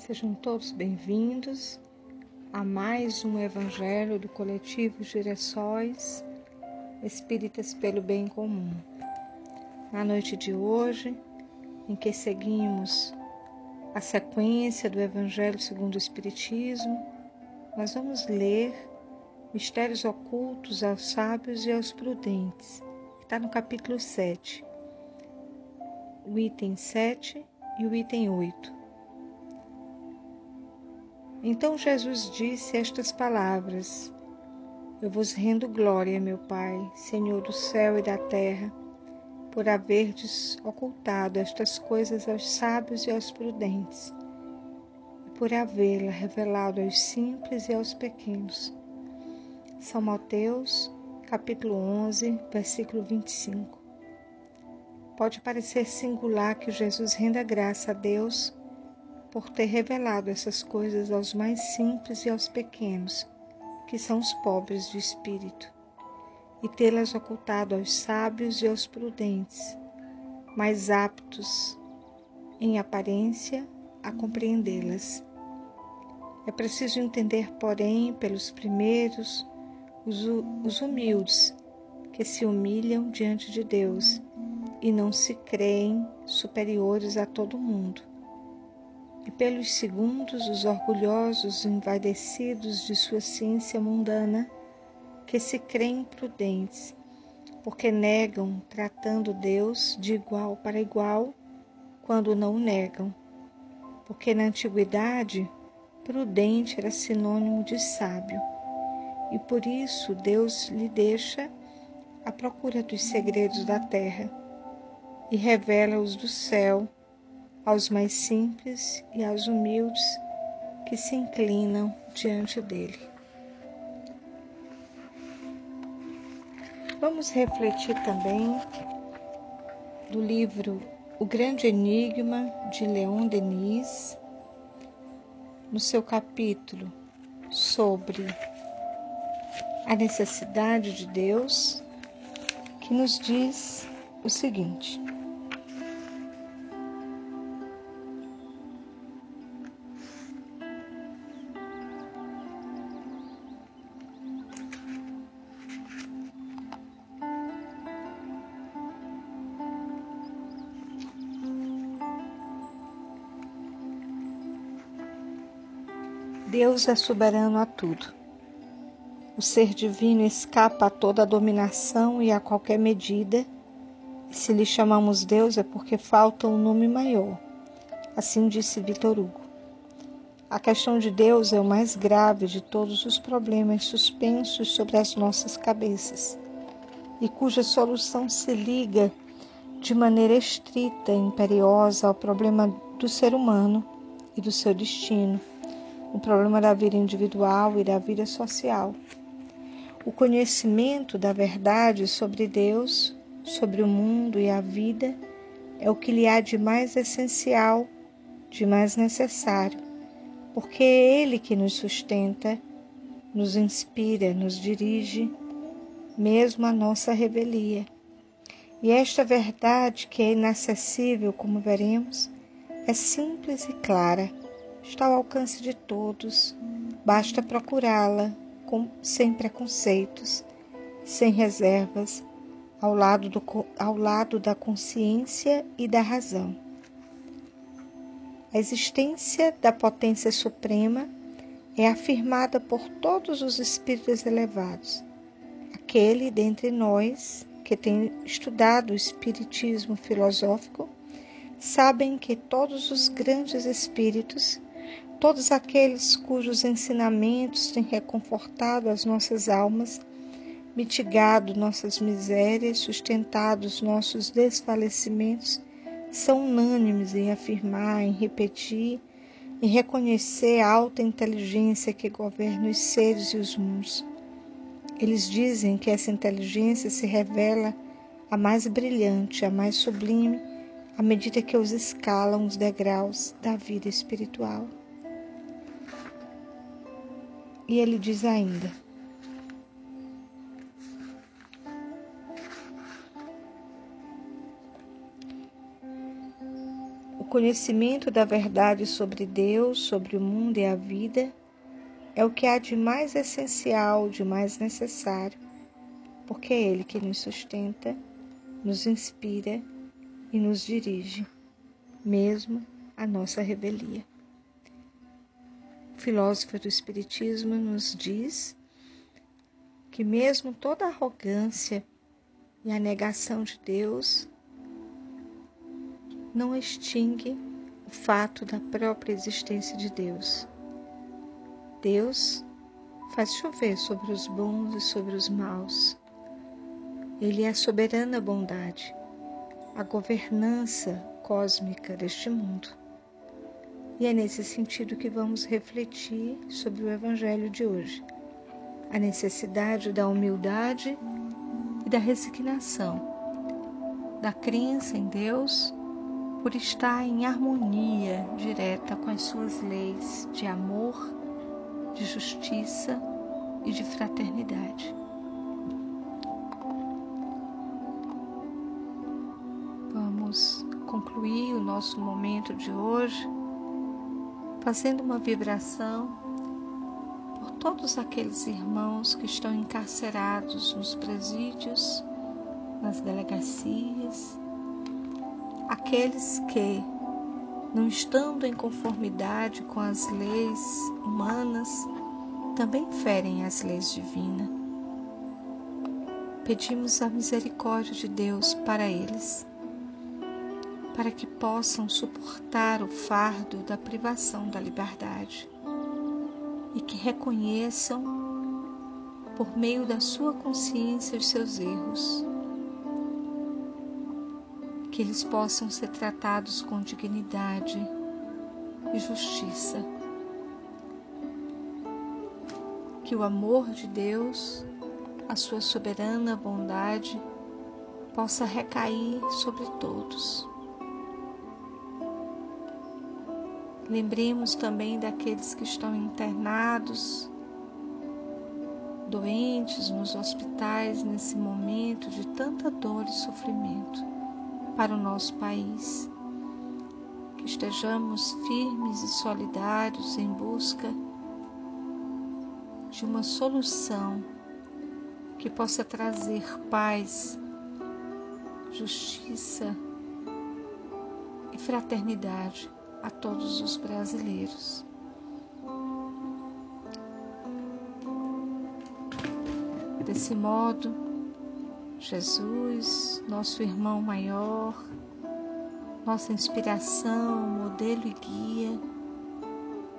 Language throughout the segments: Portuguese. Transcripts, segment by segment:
Sejam todos bem-vindos a mais um Evangelho do Coletivo Girassóis Espíritas pelo Bem Comum. Na noite de hoje, em que seguimos a sequência do Evangelho segundo o Espiritismo, nós vamos ler Mistérios Ocultos aos Sábios e aos Prudentes, que está no capítulo 7, o item 7 e o item 8. Então Jesus disse estas palavras: Eu vos rendo glória, meu Pai, Senhor do céu e da terra, por haverdes ocultado estas coisas aos sábios e aos prudentes, e por havê-la revelado aos simples e aos pequenos. São Mateus, capítulo 11, versículo 25. Pode parecer singular que Jesus renda graça a Deus por ter revelado essas coisas aos mais simples e aos pequenos, que são os pobres de espírito, e tê-las ocultado aos sábios e aos prudentes, mais aptos, em aparência, a compreendê-las. É preciso entender, porém, pelos primeiros, os, os humildes, que se humilham diante de Deus e não se creem superiores a todo mundo e pelos segundos os orgulhosos envaidecidos de sua ciência mundana, que se creem prudentes, porque negam, tratando Deus de igual para igual, quando não o negam. Porque na antiguidade, prudente era sinônimo de sábio, e por isso Deus lhe deixa a procura dos segredos da terra e revela-os do céu aos mais simples e aos humildes que se inclinam diante dele. Vamos refletir também do livro O Grande Enigma de Leon Denis, no seu capítulo sobre a necessidade de Deus, que nos diz o seguinte: Deus é soberano a tudo. O ser divino escapa a toda a dominação e a qualquer medida, e se lhe chamamos Deus é porque falta um nome maior. Assim disse Vitor Hugo. A questão de Deus é o mais grave de todos os problemas suspensos sobre as nossas cabeças, e cuja solução se liga de maneira estrita e imperiosa ao problema do ser humano e do seu destino o problema da vida individual e da vida social. O conhecimento da verdade sobre Deus, sobre o mundo e a vida é o que lhe há de mais essencial, de mais necessário, porque é Ele que nos sustenta, nos inspira, nos dirige, mesmo a nossa revelia. E esta verdade, que é inacessível, como veremos, é simples e clara está ao alcance de todos, basta procurá-la sem preconceitos, sem reservas, ao lado, do, ao lado da consciência e da razão. A existência da potência suprema é afirmada por todos os espíritos elevados. Aquele dentre nós que tem estudado o espiritismo filosófico sabem que todos os grandes espíritos todos aqueles cujos ensinamentos têm reconfortado as nossas almas, mitigado nossas misérias, sustentado os nossos desfalecimentos, são unânimes em afirmar, em repetir, em reconhecer a alta inteligência que governa os seres e os mundos. Eles dizem que essa inteligência se revela a mais brilhante, a mais sublime, à medida que os escalam os degraus da vida espiritual. E ele diz ainda: O conhecimento da verdade sobre Deus, sobre o mundo e a vida é o que há de mais essencial, de mais necessário, porque é Ele que nos sustenta, nos inspira e nos dirige, mesmo a nossa revelia. O filósofo do Espiritismo nos diz que, mesmo toda arrogância e a negação de Deus, não extingue o fato da própria existência de Deus. Deus faz chover sobre os bons e sobre os maus. Ele é a soberana bondade, a governança cósmica deste mundo. E é nesse sentido que vamos refletir sobre o Evangelho de hoje. A necessidade da humildade e da resignação, da crença em Deus por estar em harmonia direta com as suas leis de amor, de justiça e de fraternidade. Vamos concluir o nosso momento de hoje fazendo uma vibração por todos aqueles irmãos que estão encarcerados nos presídios, nas delegacias, aqueles que, não estando em conformidade com as leis humanas, também ferem as leis divinas. Pedimos a misericórdia de Deus para eles, para que possam suportar o fardo da privação da liberdade e que reconheçam, por meio da sua consciência, os seus erros que eles possam ser tratados com dignidade e justiça. Que o amor de Deus, a sua soberana bondade, possa recair sobre todos. Lembremos também daqueles que estão internados, doentes nos hospitais nesse momento de tanta dor e sofrimento para o nosso país. Que estejamos firmes e solidários em busca de uma solução que possa trazer paz, justiça e fraternidade a todos os brasileiros. Desse modo, Jesus, nosso irmão maior, nossa inspiração, modelo e guia,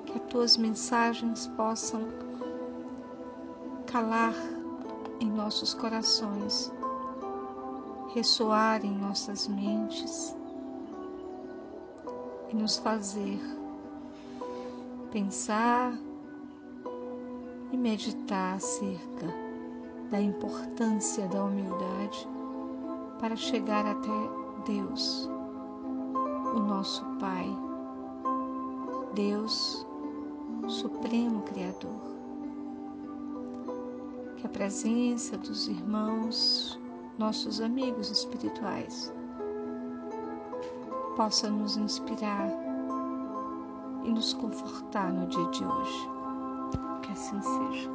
que as tuas mensagens possam calar em nossos corações, ressoar em nossas mentes e nos fazer pensar e meditar acerca da importância da humildade para chegar até Deus, o nosso Pai, Deus, Supremo Criador. Que a presença dos irmãos, nossos amigos espirituais, possa nos inspirar e nos confortar no dia de hoje. Que assim seja.